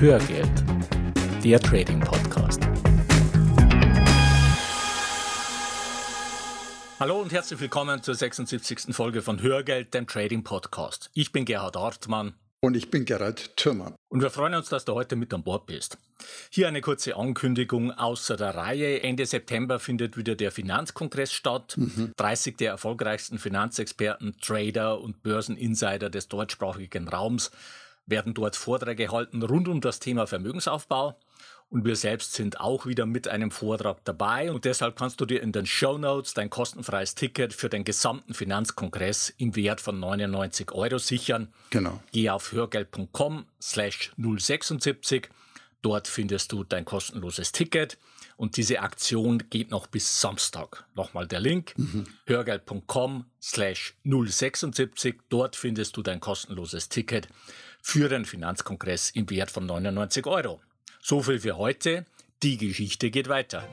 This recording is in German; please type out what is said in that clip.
Hörgeld, der Trading Podcast. Hallo und herzlich willkommen zur 76. Folge von Hörgeld, dem Trading Podcast. Ich bin Gerhard Hartmann. Und ich bin Gerhard Thürmann. Und wir freuen uns, dass du heute mit an Bord bist. Hier eine kurze Ankündigung außer der Reihe. Ende September findet wieder der Finanzkongress statt. Mhm. 30 der erfolgreichsten Finanzexperten, Trader und Börseninsider des deutschsprachigen Raums werden dort Vorträge halten rund um das Thema Vermögensaufbau. Und wir selbst sind auch wieder mit einem Vortrag dabei. Und deshalb kannst du dir in den Show Notes dein kostenfreies Ticket für den gesamten Finanzkongress im Wert von 99 Euro sichern. Genau. Geh auf hörgeld.com slash 076. Dort findest du dein kostenloses Ticket. Und diese Aktion geht noch bis Samstag. Nochmal der Link, mhm. hörgeld.com slash 076. Dort findest du dein kostenloses Ticket für den Finanzkongress im Wert von 99 Euro. So viel für heute. Die Geschichte geht weiter.